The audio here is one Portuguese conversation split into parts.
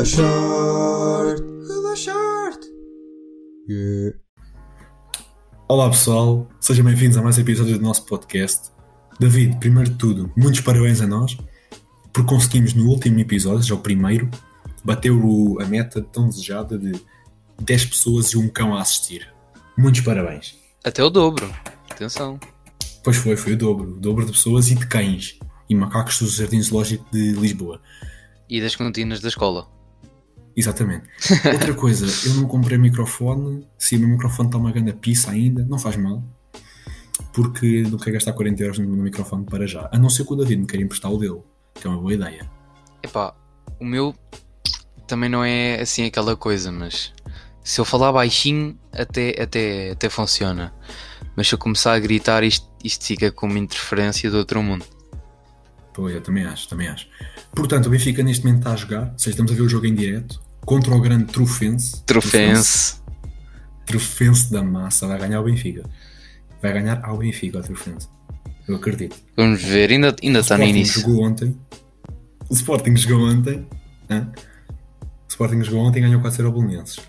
Relaxar. Relaxar. Yeah. Olá pessoal, sejam bem-vindos a mais um episódio do nosso podcast. David, primeiro de tudo, muitos parabéns a nós, porque conseguimos no último episódio, já o primeiro, bater o- a meta tão desejada de 10 pessoas e um cão a assistir. Muitos parabéns. Até o dobro. Atenção. Pois foi, foi o dobro. O dobro de pessoas e de cães. E macacos do Jardim Zoológico de Lisboa. E das cantinas da escola. Exatamente. Outra coisa, eu não comprei microfone. Se o meu microfone está uma grande pizza ainda, não faz mal. Porque não quero gastar 40 euros no no microfone para já. A não ser que o David me queira emprestar o dele, que é uma boa ideia. Epá, o meu também não é assim aquela coisa, mas se eu falar baixinho até, até, até funciona. Mas se eu começar a gritar isto, isto fica com uma interferência do outro mundo. Pois, eu também acho, também acho. Portanto, o Benfica neste momento está a jogar, ou seja, estamos a ver o jogo em direto, contra o grande Trufense. Trofense. Trufense da massa, vai ganhar o Benfica. Vai ganhar ao Benfica, o Trufense. Eu acredito. Vamos ver, ainda, ainda O está no Sporting início. jogou ontem. O Sporting jogou ontem. hã? O Sporting jogou ontem e ganhou 4 ao Belenenses.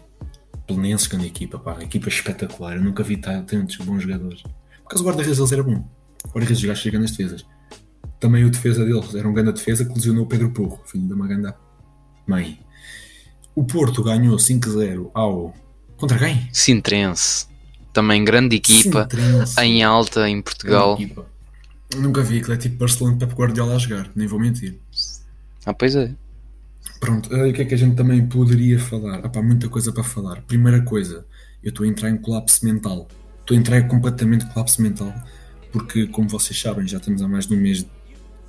Belenenses, grande equipa, pá. Equipa espetacular. Eu nunca vi ta- tantos bons jogadores. Por causa o guarda-redes deles era bom. O guarda-redes gajos grandes defesas. Também o defesa deles era um grande defesa que lesionou o Pedro Porro, filho de uma grande mãe. O Porto ganhou 5-0 ao. Contra quem? Sintrense. Também grande equipa. Sintrense. Em alta em Portugal. Nunca vi aquilo é tipo Barcelona Pep Guardiola a jogar, nem vou mentir. Ah, pois é. Pronto, eh, o que é que a gente também poderia falar? Ah pá, muita coisa para falar. Primeira coisa, eu estou a entrar em colapso mental. Estou a entrar em completamente colapso mental, porque, como vocês sabem, já estamos há mais de um mês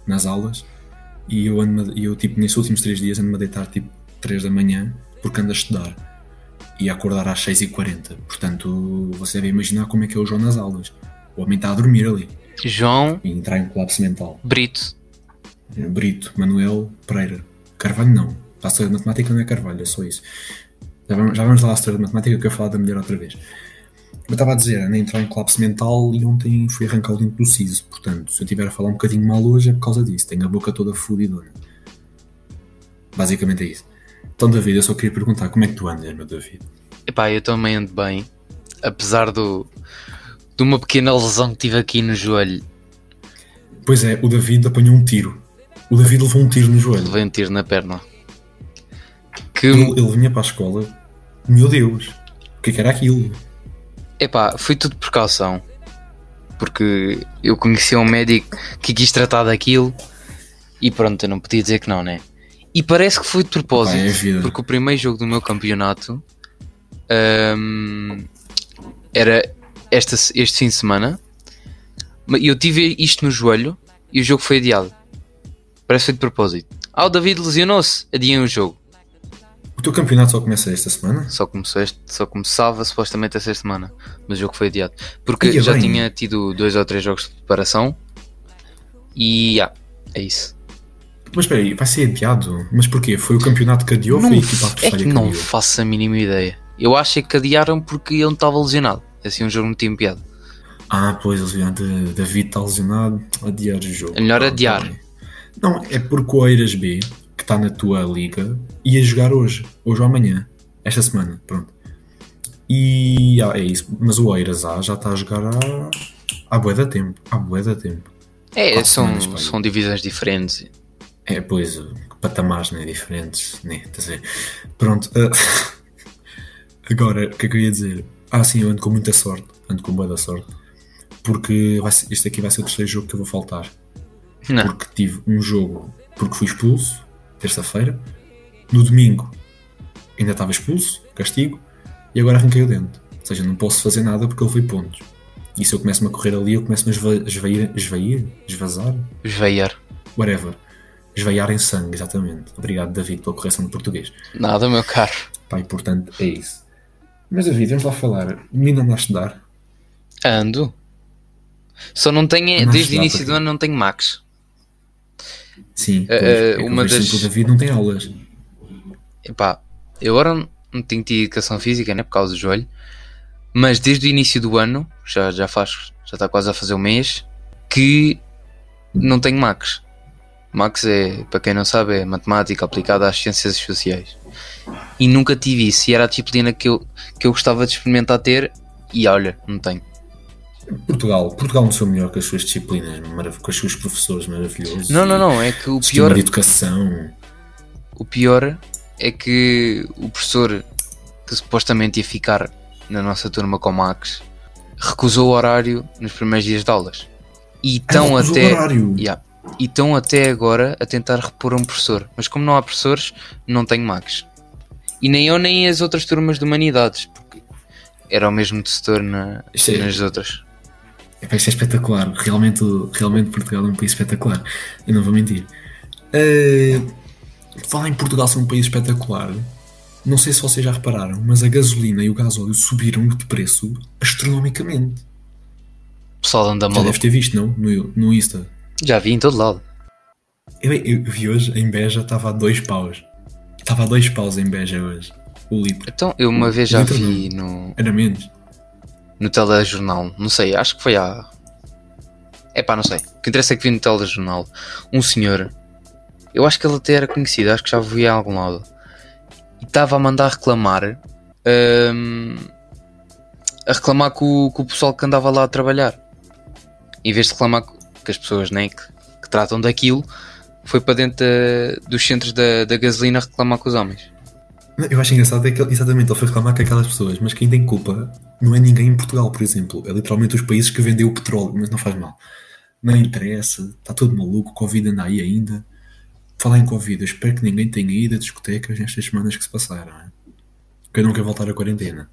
nas aulas e eu, ando eu tipo, nesses últimos três dias ando-me a deitar tipo 3 da manhã porque ando a estudar e a acordar às 6h40. Portanto, você deve imaginar como é que é o João nas aulas. O homem está a dormir ali João e entrar em colapso mental. Brito. Brito, Manuel Pereira. Carvalho não. A história de matemática não é Carvalho, é só isso. Já vamos, já vamos lá à história de matemática que eu ia falar da mulher outra vez. Eu estava a dizer, andei a entrar em colapso mental e ontem fui arrancar o dente do siso. Portanto, se eu estiver a falar um bocadinho mal hoje é por causa disso. Tenho a boca toda fudidona. Basicamente é isso. Então, David, eu só queria perguntar como é que tu andas, meu David? Epá, eu também ando bem. Apesar do, de uma pequena lesão que tive aqui no joelho. Pois é, o David apanhou um tiro. O David levou um tiro no joelho. Levei um tiro na perna. Que, Ele, ele vinha para a escola. Meu Deus, o que é que era aquilo? epá, foi tudo precaução. Porque eu conhecia um médico que quis tratar daquilo. E pronto, eu não podia dizer que não, né? E parece que foi de propósito. É porque o primeiro jogo do meu campeonato hum, era esta, este fim de semana. E eu tive isto no joelho e o jogo foi adiado. Parece que foi de propósito. Ah, o David lesionou-se. Adiem o jogo. O teu campeonato só começa esta semana? Só, começou este, só começava supostamente esta semana. Mas o jogo foi adiado. Porque Ia já bem. tinha tido dois ou três jogos de preparação. E ah, é isso. Mas espera aí, vai ser adiado? Mas porquê? Foi o campeonato que adiou ou foi a equipa é que que não adiou? faço a mínima ideia. Eu acho é que adiaram porque ele não estava lesionado. Assim, um jogo não tinha piada. Ah, pois, lesionado David está lesionado, adiar o jogo. É melhor Ah, adiar. tá. Não, é porque o Eiras B, que está na tua liga, ia jogar hoje, hoje ou amanhã, esta semana, pronto. E ah, é isso, mas o Eiras A já está a jogar há, há bué da tempo, há bué da tempo. É, Quatro são, semanas, são divisões diferentes. É, pois, patamares né, diferentes, né, ver? Pronto, ah, agora, o que é que eu ia dizer? Ah, sim, eu ando com muita sorte, ando com boa da sorte, porque vai ser- este aqui vai ser o terceiro jogo que eu vou faltar, Não, porque tive um jogo, porque fui expulso, terça-feira, no domingo ainda estava expulso, castigo, e agora arranquei o dente, ou seja, não posso fazer nada porque ele foi pontos. E se eu começo-me a correr ali, eu começo-me a esva- esvair, esvair, esvazar, Veiar. whatever. Esvaiar em sangue, exatamente. Obrigado, David, pela correção de português. Nada, meu caro. Pá, e portanto é isso. Mas, David, vamos lá falar. Menino anda a estudar. Ando. Só não tenho, Não desde o início do ano não tenho Max. Sim, Eh, pois, eh, é uma das- o David não tem aulas. Epá, eu agora não tenho tido educação física, né, por causa do joelho. Mas desde o início do ano, já, já faz, já está quase a fazer um mês, que não tenho Max. Max é, para quem não sabe, é matemática aplicada às ciências sociais. E nunca tive isso. E era a disciplina que eu, que eu gostava de experimentar ter. E olha, não tenho. Portugal, Portugal não sou melhor com as suas disciplinas, com os seus professores maravilhosos. Não, não, não. É que o pior, de educação. o pior é que o professor que supostamente ia ficar na nossa turma com o Max recusou o horário nos primeiros dias de aulas. E estão Ah, até. o horário. Yeah. E estão até agora a tentar repor um professor. Mas como não há professores, não tenho Max. E nem eu nem as outras turmas de humanidades. Porque era o mesmo setor na, é- nas outras. Epá, isto é espetacular. Realmente, realmente Portugal é um país espetacular. Eu não vou mentir. Uh, falar em Portugal ser um país espetacular. Não sei se vocês já repararam, mas a gasolina e o gasóleo subiram de preço astronomicamente. O pessoal anda Já maluco. deves ter visto, não? No, no Insta. Já vi em todo lado. Eu, eu vi hoje em Beja estava a dois paus. Estava a dois paus em Beja hoje. O litro. Então, eu uma vez já Litro vi no, Era menos. no telejornal, não sei, acho que foi há. É pá, não sei. O que interessa é que vi no telejornal um senhor, eu acho que ele até era conhecido, acho que já vi a algum lado, e estava a mandar reclamar, hum, a reclamar com, o- com o pessoal que andava lá a trabalhar. Em vez de reclamar com as pessoas né, que, que tratam daquilo, foi para dentro da- dos centros da, da gasolina reclamar com os homens. Eu acho engraçado é que ele- exatamente ele foi reclamar com aquelas pessoas, mas quem tem culpa não é ninguém em Portugal, por exemplo. É literalmente os países que vendem o petróleo, mas não faz mal. Não interessa, está tudo maluco, Covid anda aí ainda. Falar em Covid, eu espero que ninguém tenha ido a discotecas nestas semanas que se passaram. Né? Que eu não quero voltar à quarentena.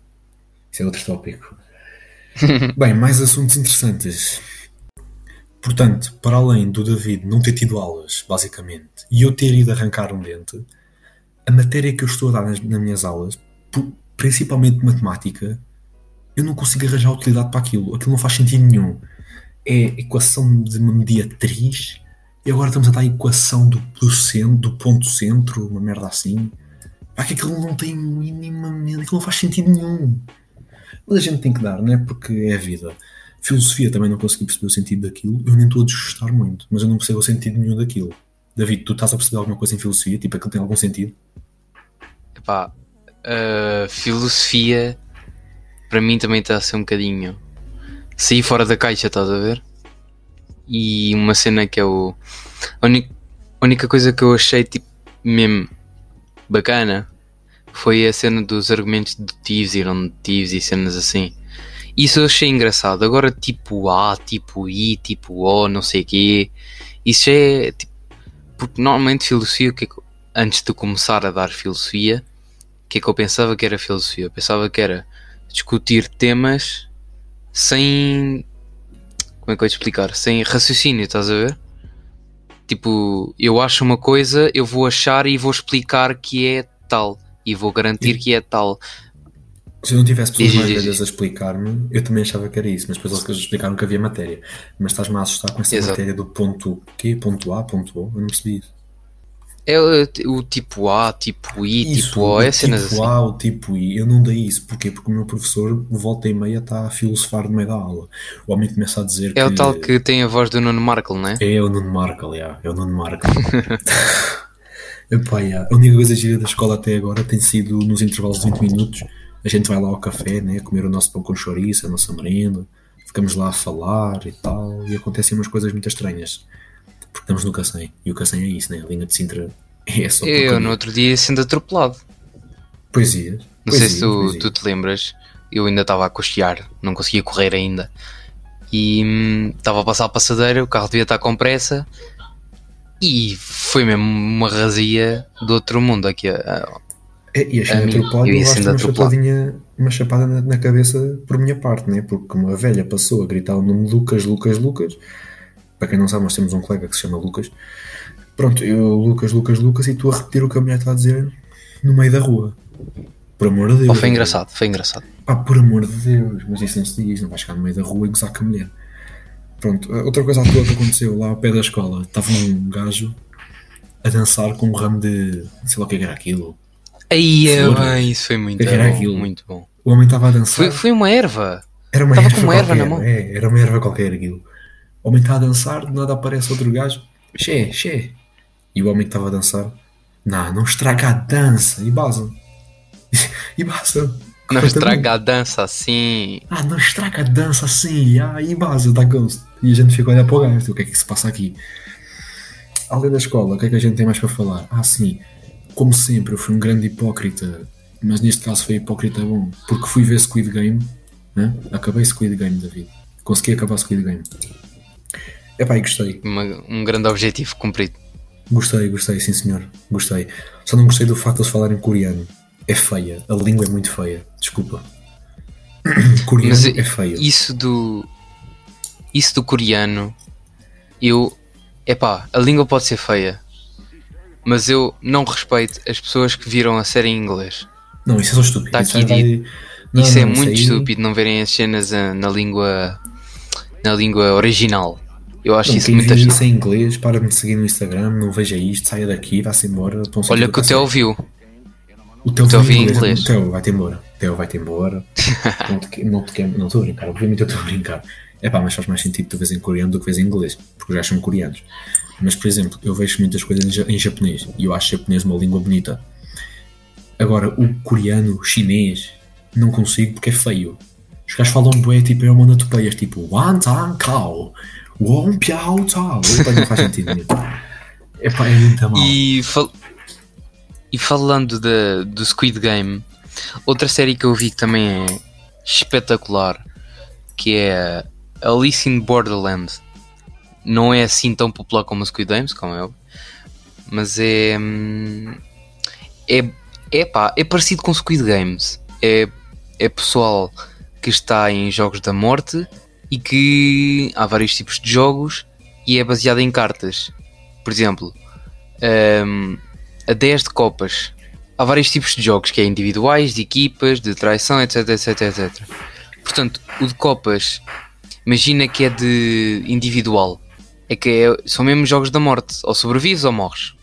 Isso é outro tópico. Bem, mais assuntos interessantes. Portanto, para além do David não ter tido aulas, basicamente, e eu ter ido arrancar um dente, a matéria que eu estou a dar nas, nas minhas aulas, principalmente matemática, eu não consigo arranjar utilidade para aquilo. Aquilo não faz sentido nenhum. É equação de uma mediatriz e agora estamos a dar a equação do, do, centro, do ponto centro, uma merda assim. Pá, que aquilo não tem minimamente. Aquilo não faz sentido nenhum. Mas a gente tem que dar, não é? Porque é a vida. Filosofia também não consegui perceber o sentido daquilo. Eu nem estou a desgostar muito, mas eu não percebo o sentido nenhum daquilo. David, tu estás a perceber alguma coisa em filosofia? Tipo, aquilo tem algum sentido? Epá, a filosofia para mim também está a ser um bocadinho sair fora da caixa, estás a ver? E uma cena que é o. A única, a única coisa que eu achei tipo mesmo bacana foi a cena dos argumentos dedutivos e não dedutivos e cenas assim. Isso eu achei engraçado. Agora tipo A, tipo I, tipo O, não sei o quê. Isso é tipo. Porque normalmente filosofia, que é antes de começar a dar filosofia, o que é que eu pensava que era filosofia? Eu pensava que era discutir temas sem. Como é que eu ia te explicar? Sem raciocínio, estás a ver? Tipo, eu acho uma coisa, eu vou achar e vou explicar que é tal. E vou garantir que é tal. Se eu não tivesse pessoas mais velhas a explicar-me, eu também achava que era isso, mas depois eles explicaram que havia matéria. Mas estás-me a assustar com essa Exato. matéria do ponto quê? Ponto A, ponto O? Eu não percebi isso. É o, o tipo A, tipo I, Isso, tipo O, o é cenas tipo assim. A, o tipo I, eu não dei isso. Porquê? Porque o meu professor, volta e meia, está a filosofar no meio da aula. O homem começa a dizer É que... o tal que tem a voz do Nuno Markle, não é? É o Nuno Markle, yeah, é o Nuno Markle. Epá, yeah, A única coisa gira da escola até agora tem sido nos intervalos de 20 minutos. A gente vai lá ao café, né, comer o nosso pão com chouriço, a nossa merenda, ficamos lá a falar e tal, e acontecem umas coisas muito estranhas. Porque estamos no Cacém, e o Cacém é isso, né? A linha de Sintra é só Eu porcaria. no outro dia sendo atropelado. Poesias. Não sei poesias, se tu, poesias. tu te lembras, eu ainda estava a costear, não conseguia correr ainda. E hum, estava a passar a passadeira, o carro devia estar com pressa e foi mesmo uma razia do outro mundo aqui. a- É, e achei A mim, atropelado eu levaste uma chapadinha, uma chapada na, na cabeça por minha parte, né? Porque uma velha passou a gritar o nome de Lucas, Lucas, Lucas. Para quem não sabe, nós temos um colega que se chama Lucas. Pronto, eu, Lucas, Lucas, Lucas, e tu a repetir o que a mulher está a dizer no meio da rua. Por amor de Deus. Oh, foi engraçado, foi engraçado. Pá, por amor de Deus, mas isso não se diz, não vais chegar no meio da rua e gozar com a mulher. Pronto, outra coisa à toa que aconteceu lá ao pé da escola, estava um gajo a dançar com um ramo de. sei lá o que era aquilo. Aí é isso foi muito Era bom, muito bom. O homem estava a dançar. Foi, foi uma erva. Era uma Tava erva com uma erva na mão. É, era uma erva qualquer aquilo. O homem está a dançar, de nada aparece outro gajo. Xé, xé. E o homem estava a dançar, não, não estraga a dança. E basa. e basa. Não estraga a dança assim. Ah, não estraga a dança assim. Ah, e base da Ghost. E a gente fica a olhar para o gajo. O que é que se passa aqui? Além da escola, o que é que a gente tem mais para falar? Ah, sim. Como sempre, eu fui um grande hipócrita. Mas neste caso foi hipócrita bom. Porque fui ver Squid Game. Né? Acabei Squid Game, David. Consegui acabar Squid Game. Epá, e gostei. Uma, um grande objetivo cumprido. Gostei, gostei, sim senhor. Gostei. Só não gostei do facto de eles falarem coreano. É feia. A língua é muito feia. Desculpa. coreano Mas é feio. Isso do. Isso do coreano. Eu. Epá, a língua pode ser feia. Mas eu não respeito as pessoas que viram a série em inglês. Não, isso é só estúpido. Tá Isso aqui. Não, isso é não, muito aí- estúpido não verem as cenas ah, na língua. Na língua original. Eu acho Não, isso muito estúpido. isso em inglês, para de me seguir no Instagram, não veja isto, saia daqui, vá-se embora. Olha que o que Theo eu viu. O teu Teu viu vi em inglês. O teu vai-te embora. O teu vai-te embora. não, te, não, te, não estou a brincar, obviamente eu estou a brincar. É pá, mas faz mais sentido tu vês em coreano do que vês em inglês, porque já são coreanos. Mas, por exemplo, eu vejo muitas coisas em, ja- em japonês e eu acho japonês uma língua bonita. Agora, o coreano, o chinês, não consigo porque é feio. Os gajos falam bué, tipo, é uma topeias, tipo, Wan Tang Kao, Wong Piao Tao. Epá, não faz sentido nenhum. Epá, é muito mal. E, fal- e falando da- do Squid Game, outra série que eu vi que também é espetacular, que é Alice in Borderland. Não é assim tão popular como Squid Games, como é mas é. hum, É, é, pá, é parecido com Squid Games. É, é pessoal que está em jogos da morte e que há vários tipos de jogos e é baseado em cartas. Por exemplo, um, a 10 de copas. Há vários tipos de jogos, que é individuais, de equipas, de traição, etc, etc, etc. Portanto, o de copas, imagina que é de individual. É que é- são mesmo jogos da morte. Ou sobrevives ou morres.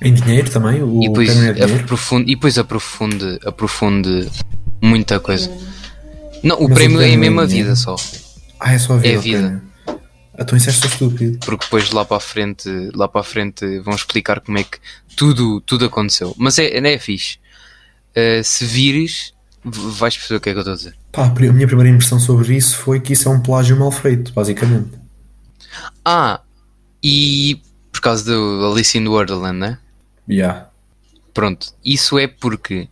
Em dinheiro também? O E depois, é aprofunde, e depois aprofunde, aprofunde muita coisa. Não, o Mas prémio é prémio é mesmo a dinheiro? vida só. Ah, é só a vida. É a vida. Então isso é estúpido. porque depois lá para a frente, lá para a frente vão explicar como é que tudo, tudo aconteceu. Mas é, é fixe. Uh, se vires, vais perceber o que é que eu estou a dizer. Pá, a minha primeira impressão sobre isso foi que isso é um plágio mal feito, basicamente. Ah, e por causa do Alice in Wonderland, né? Yeah. Pronto, isso é porque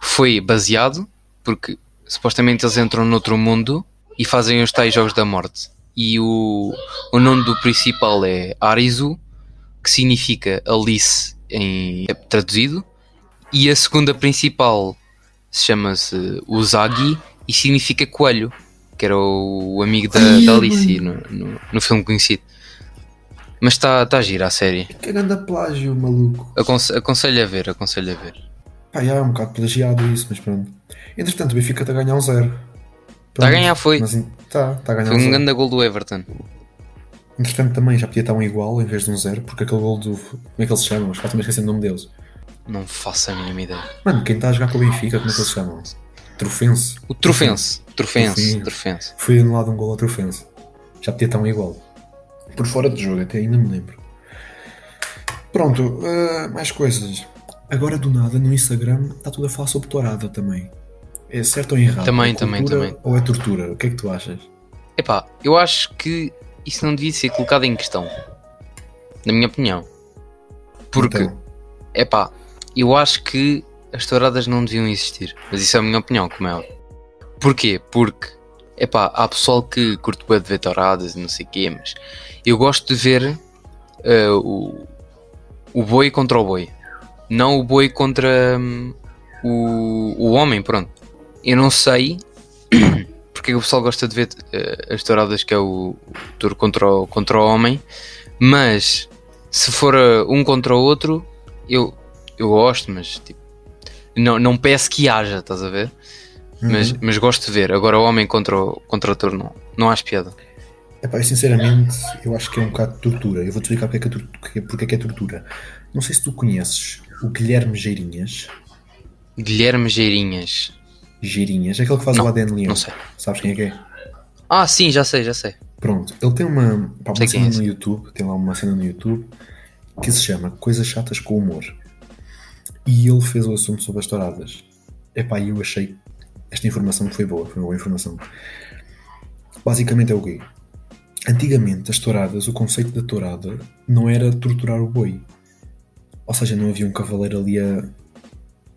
foi baseado, porque supostamente eles entram noutro mundo e fazem os tais jogos da morte. E o, o nome do principal é Arizu, que significa Alice em é traduzido, e a segunda principal se chama-se Uzagi e significa coelho, que era o, o amigo da, Ai, da Alice no, no, no filme conhecido. Mas está tá a gira a série. Que grande plágio, maluco. Aconse- aconselho a ver, aconselho a ver. Pá, é um bocado plagiado isso, mas pronto. Entretanto, o Benfica está a ganhar um zero. Está a ganhar, foi. Está, está a ganhar Foi um um grande gol do Everton. Entretanto, também já podia estar um igual em vez de um zero, porque aquele gol do. Como é que eles se chamam? Os caras também esquecem o nome deles. Não faço a mínima ideia. Mano, quem está a jogar com o Benfica, como é que eles se chamam? Trofense. O Trofense. Trofense. Trofense. Foi anulado um gol ao Trofense. Já podia estar um igual. Por fora de jogo, até ainda me lembro. Pronto, eh, mais coisas. Agora do nada no Instagram está tudo a falar sobre tourada também. É certo ou errado? Também, É também, também. Ou é tortura? O que é que tu achas? Epá, eu acho que isso não devia ser colocado em questão. Na minha opinião. Porque, Então, epá, eu acho que as touradas não deviam existir. Mas isso é a minha opinião, como é óbvio. Porquê? Porque, epá, há pessoal que curte bem de ver touradas e não sei o quê, mas eu gosto de ver eh, o, o boi contra o boi. Não o boi contra hum, o, o homem, pronto. Eu não sei porque o pessoal gosta de ver eh, as touradas que é o, o touro contra o, contra o homem, mas se for eh, um contra o outro, eu, eu gosto, mas tipo, não, não peço que haja, estás a ver? Mas, uhum. mas gosto de ver. Agora o homem contra o, contra o touro não, não acho piada. Epá, eu sinceramente eu acho que é um bocado de tortura. Eu vou-te explicar porque é, que é, é- porque é que é tortura. Não sei se tu conheces o Guilherme Geirinhas. Guilherme Geirinhas. Geirinhas, é aquele que faz Não, o ADN Leão. Não sei. Sabes quem é que é? Ah, sim, já sei, já sei. Pronto, ele tem uma, pá, uma cena é no YouTube, tem lá uma cena no YouTube que se chama Coisas Chatas com Humor. E ele fez o assunto sobre as touradas. Epá, eu achei esta informação foi boa, foi uma boa informação. Basicamente é o quê? Antigamente, as touradas, o conceito da tourada não era torturar o boi. Ou seja, não havia um cavaleiro ali a,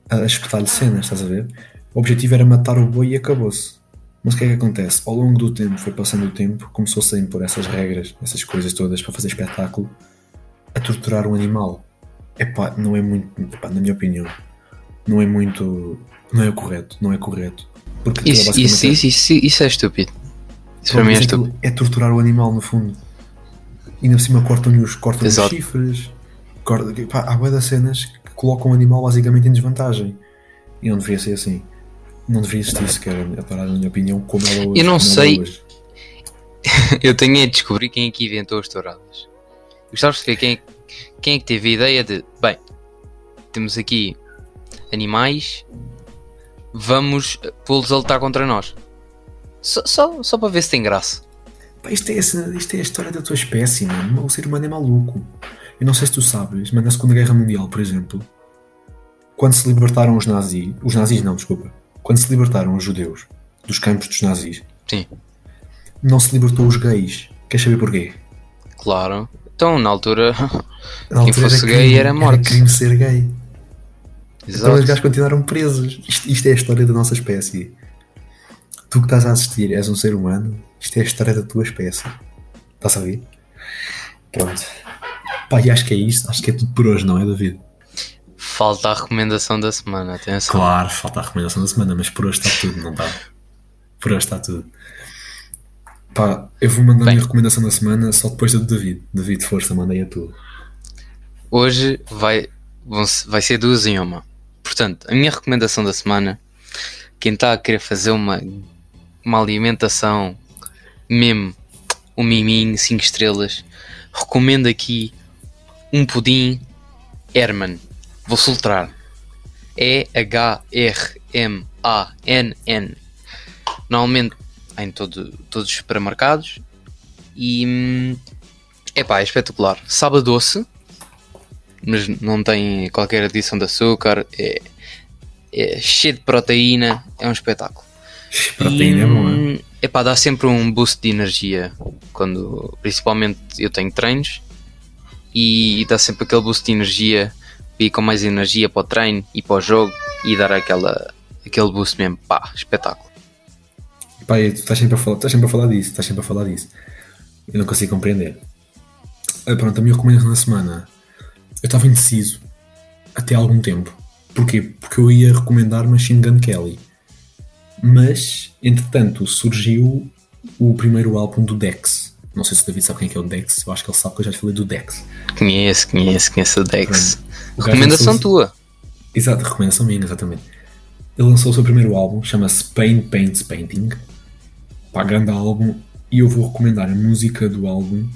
a espetar-lhe cenas, estás a ver? O objetivo era matar o boi e acabou-se. Mas o que é que acontece? Ao longo do tempo, foi passando o tempo, começou-se a impor essas regras, essas coisas todas para fazer espetáculo, a torturar um animal. Epá, não é muito, epá, na minha opinião, não é muito, não é correto, não é correto. Porque isso, isso, isso, isso, isso é estúpido. Isso para mim é estúpido. É torturar o animal, no fundo. E ainda por cima cortam-lhe os, cortam os chifres. Cortam, pá, há boas cenas que colocam o animal basicamente em desvantagem. E não deveria ser assim. Não deveria existir sequer, a parar, na minha opinião, como ela hoje. Eu não sei. eu tenho a descobrir quem é que inventou as touradas. Gostava de saber quem é, quem é que teve a ideia de. Bem, temos aqui animais, vamos pô-los a lutar contra nós. Só, só, só para ver se tem graça. Pá, isto, é isto é a história da tua espécie, mano. O ser humano é maluco. Eu não sei se tu sabes, mas na Segunda Guerra Mundial, por exemplo, quando se libertaram os nazis, os nazis não, desculpa, quando se libertaram os judeus dos campos dos nazis, Sim. não se libertou os gays. Queres saber porquê? Claro. Então, na altura, na quem altura fosse era gay crime, era morto. Era crime ser gay. Exato. Então os gajos continuaram presos. Isto, isto é a história da nossa espécie tu que estás a assistir és um ser humano, isto é a história da tua espécie. Estás a ver? Pronto. Pá, e acho que é isto, acho que é tudo por hoje, não é, David? Falta a recomendação da semana, atenção. Claro, falta a recomendação da semana, mas por hoje está tudo, não está? Por hoje está tudo. Pá, eu vou mandar Bem, a minha recomendação da semana só depois da do David. David, força, mandei a tua. Hoje vai, vai ser duas em uma. Portanto, a minha recomendação da semana, quem está a querer fazer uma uma alimentação mesmo, um miminho, 5 estrelas. Recomendo aqui um pudim Herman. Vou soltar. E-H-R-M-A-N-N. Normalmente em todo, todos os supermercados. E é pá, é espetacular. Sabe doce, mas não tem qualquer adição de açúcar. É, é cheio de proteína. É um espetáculo. Proteína é boa. Epá, dá sempre um boost de energia. Quando, principalmente eu tenho treinos e dá sempre aquele boost de energia e com mais energia para o treino e para o jogo e dar aquela, aquele boost mesmo. Pá, espetáculo. Pá, tu estás sempre, a falar, estás sempre a falar disso, estás sempre a falar disso. Eu não consigo compreender. Ah, pronto, a minha recomendação da semana. Eu estava indeciso até algum tempo. Porquê? Porque eu ia recomendar Machine Gun Kelly. Mas, entretanto, surgiu o primeiro álbum do Dex. Não sei se o David sabe quem é, que é o Dex. Eu acho que ele sabe que eu já falei do Dex. Conheço, conheço, conheço o Dex. O recomendação lançou... tua. Exato, recomendação minha, exatamente. Ele lançou o seu primeiro álbum, chama-se Pain Paints Painting. Pá, grande álbum. E eu vou recomendar a música do álbum.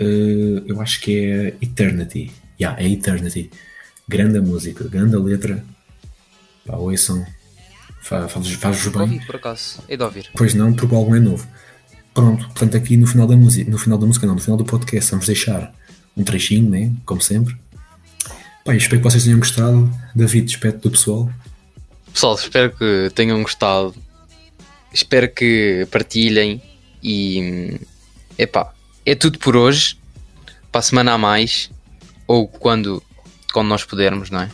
Uh, eu acho que é Eternity. Yeah, é Eternity. Grande música, grande letra. Pá, ouçam. Faz-vos faz bem. Ouvir, por acaso. É de ouvir. Pois não, porque o álbum é novo. Pronto, portanto, aqui no final da música, no final da música, não, no final do podcast, vamos deixar um trechinho, né? Como sempre. Bem, espero que vocês tenham gostado. David, despeto do pessoal. Pessoal, espero que tenham gostado. Espero que partilhem. E. Epá, é tudo por hoje. Para a semana a mais. Ou quando, quando nós pudermos, não é?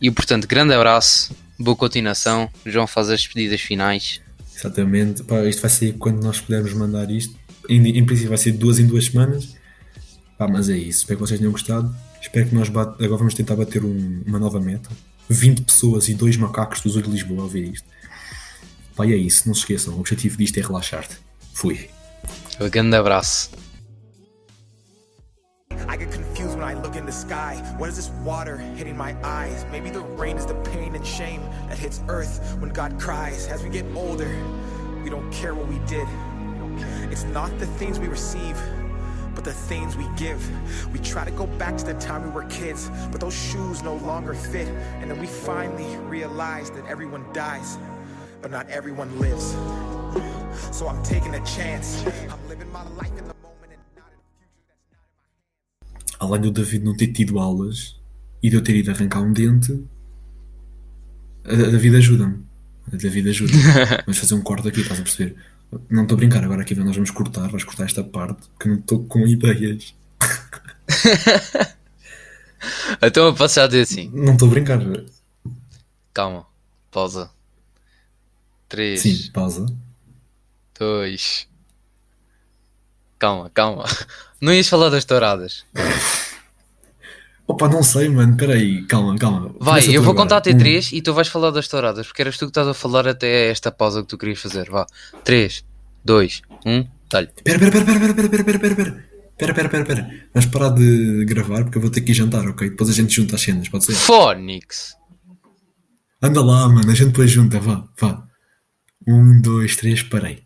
E portanto, grande abraço boa continuação. João faz as despedidas finais. Exatamente. Pá, isto vai ser quando nós pudermos mandar isto. Em, em princípio vai ser duas em duas semanas. Pá, mas é isso. Espero que vocês tenham gostado. Espero que nós bate... agora vamos tentar bater um, uma nova meta. 20 pessoas e dois macacos do Zoo de Lisboa a ouvir isto. Pá, e é isso. Não se esqueçam. O objetivo disto é relaxar-te. Fui. Um grande abraço. The sky? What is this water hitting my eyes? Maybe the rain is the pain and shame that hits earth when God cries. As we get older, we don't care what we did. It's not the things we receive, but the things we give. We try to go back to the time we were kids, but those shoes no longer fit. And then we finally realize that everyone dies, but not everyone lives. So I'm taking a chance. I'm living my life in the além do David não ter tido aulas e de eu ter ido arrancar um dente, a, a David ajuda-me. A David ajuda-me. Vamos fazer um corte aqui, estás a perceber? Não estou a brincar, agora aqui nós vamos cortar, vais cortar esta parte, que não estou com ideias. Então eu posso já dizer assim. Não estou a brincar. Calma. Pausa. 3, Sim, pausa. 2. Calma, calma. Não ias falar das touradas. Opa, não sei, mano, peraí, calma, calma. Vai, Começa eu vou agora. contar até Um, 3 e tu vais falar das touradas, porque eras tu que estás a falar até esta pausa que tu querias fazer. Vá. 3, 2, 1, dá-lhe. Pera, pera, pera, pera, pera, pera, pera, pera, pera. Pera, pera, pera, pera. Vamos parar de gravar porque eu vou ter que ir jantar, ok? Depois a gente junta as cenas, pode ser? Fónix! Anda lá, mano, a gente depois junta, vá, vá. Um, dois, três, parei.